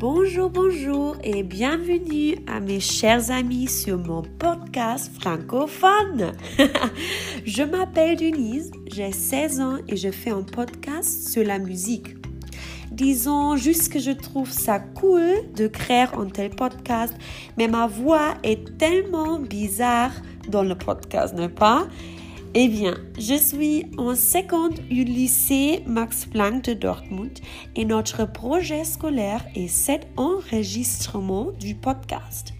Bonjour, bonjour et bienvenue à mes chers amis sur mon podcast francophone. je m'appelle Denise, j'ai 16 ans et je fais un podcast sur la musique. Disons juste que je trouve ça cool de créer un tel podcast, mais ma voix est tellement bizarre dans le podcast, n'est-ce pas? Eh bien, je suis en seconde au lycée Max Planck de Dortmund et notre projet scolaire est cet enregistrement du podcast.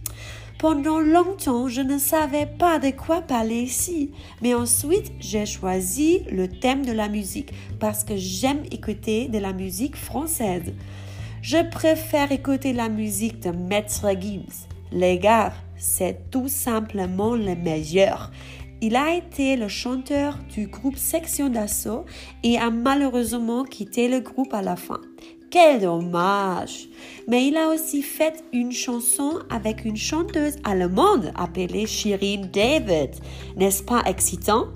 Pendant longtemps, je ne savais pas de quoi parler ici, mais ensuite, j'ai choisi le thème de la musique parce que j'aime écouter de la musique française. Je préfère écouter la musique de Maître Gims. Les gars, c'est tout simplement le meilleur. Il a été le chanteur du groupe Section d'Assaut et a malheureusement quitté le groupe à la fin. Quel dommage! Mais il a aussi fait une chanson avec une chanteuse allemande appelée Shirin David. N'est-ce pas excitant?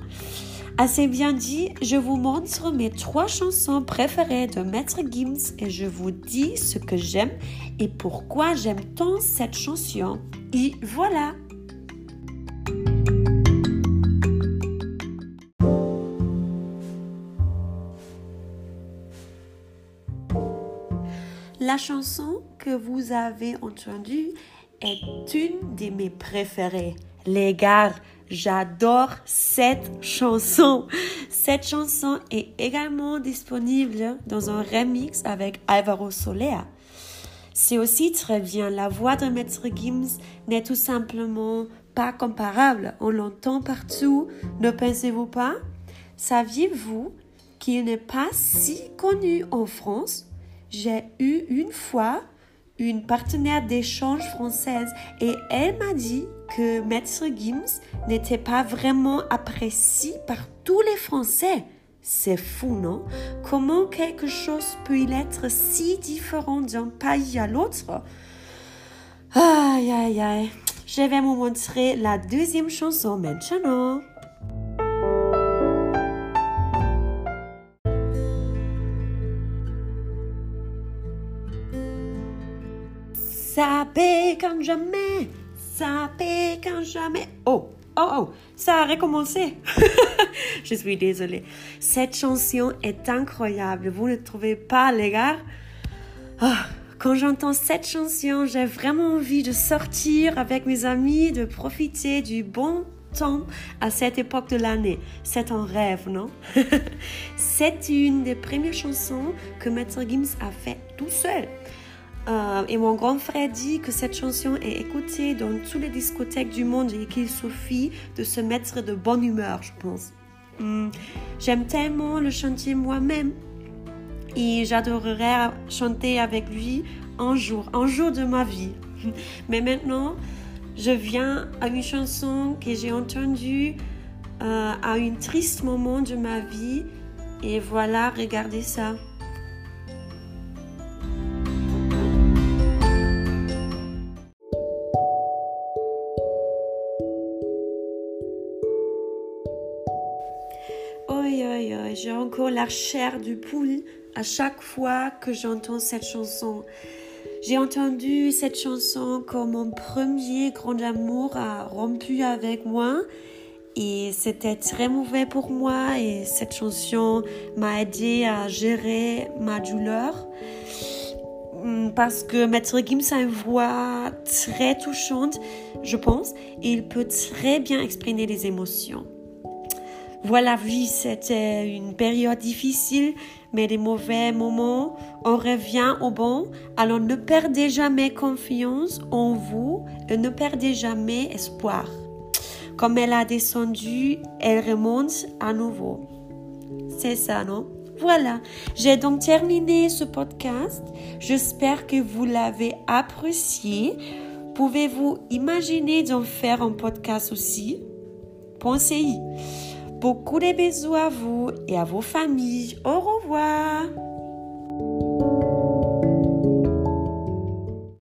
Assez bien dit, je vous montre mes trois chansons préférées de Maître Gims et je vous dis ce que j'aime et pourquoi j'aime tant cette chanson. Et voilà! La chanson que vous avez entendue est une de mes préférées. Les gars, j'adore cette chanson. Cette chanson est également disponible dans un remix avec Alvaro Soler. C'est aussi très bien. La voix de Maître Gims n'est tout simplement pas comparable. On l'entend partout. Ne pensez-vous pas? Saviez-vous qu'il n'est pas si connu en France? J'ai eu une fois une partenaire d'échange française et elle m'a dit que Maître Gims n'était pas vraiment apprécié par tous les Français. C'est fou, non? Comment quelque chose peut-il être si différent d'un pays à l'autre? Aïe, aïe, aïe. Je vais vous montrer la deuxième chanson maintenant. Ça paie quand jamais, ça paie quand jamais. Oh, oh, oh, ça a recommencé. Je suis désolée. Cette chanson est incroyable. Vous ne trouvez pas, les gars? Ah, quand j'entends cette chanson, j'ai vraiment envie de sortir avec mes amis, de profiter du bon temps à cette époque de l'année. C'est un rêve, non? C'est une des premières chansons que Maître Gims a fait tout seul. Euh, et mon grand frère dit que cette chanson est écoutée dans toutes les discothèques du monde et qu'il suffit de se mettre de bonne humeur, je pense. Hmm. J'aime tellement le chanter moi-même et j'adorerais chanter avec lui un jour, un jour de ma vie. Mais maintenant, je viens à une chanson que j'ai entendue euh, à un triste moment de ma vie et voilà, regardez ça. J'ai encore la chair du poule à chaque fois que j'entends cette chanson. J'ai entendu cette chanson quand mon premier grand amour a rompu avec moi et c'était très mauvais pour moi et cette chanson m'a aidé à gérer ma douleur hmm, parce que Maître Gims a une voix très touchante, je pense, et il peut très bien exprimer les émotions. Voilà, oui, c'était une période difficile, mais des mauvais moments, on revient au bon. Alors ne perdez jamais confiance en vous et ne perdez jamais espoir. Comme elle a descendu, elle remonte à nouveau. C'est ça, non? Voilà, j'ai donc terminé ce podcast. J'espère que vous l'avez apprécié. Pouvez-vous imaginer d'en faire un podcast aussi? Pensez-y. Beaucoup de bisous à vous et à vos familles. Au revoir.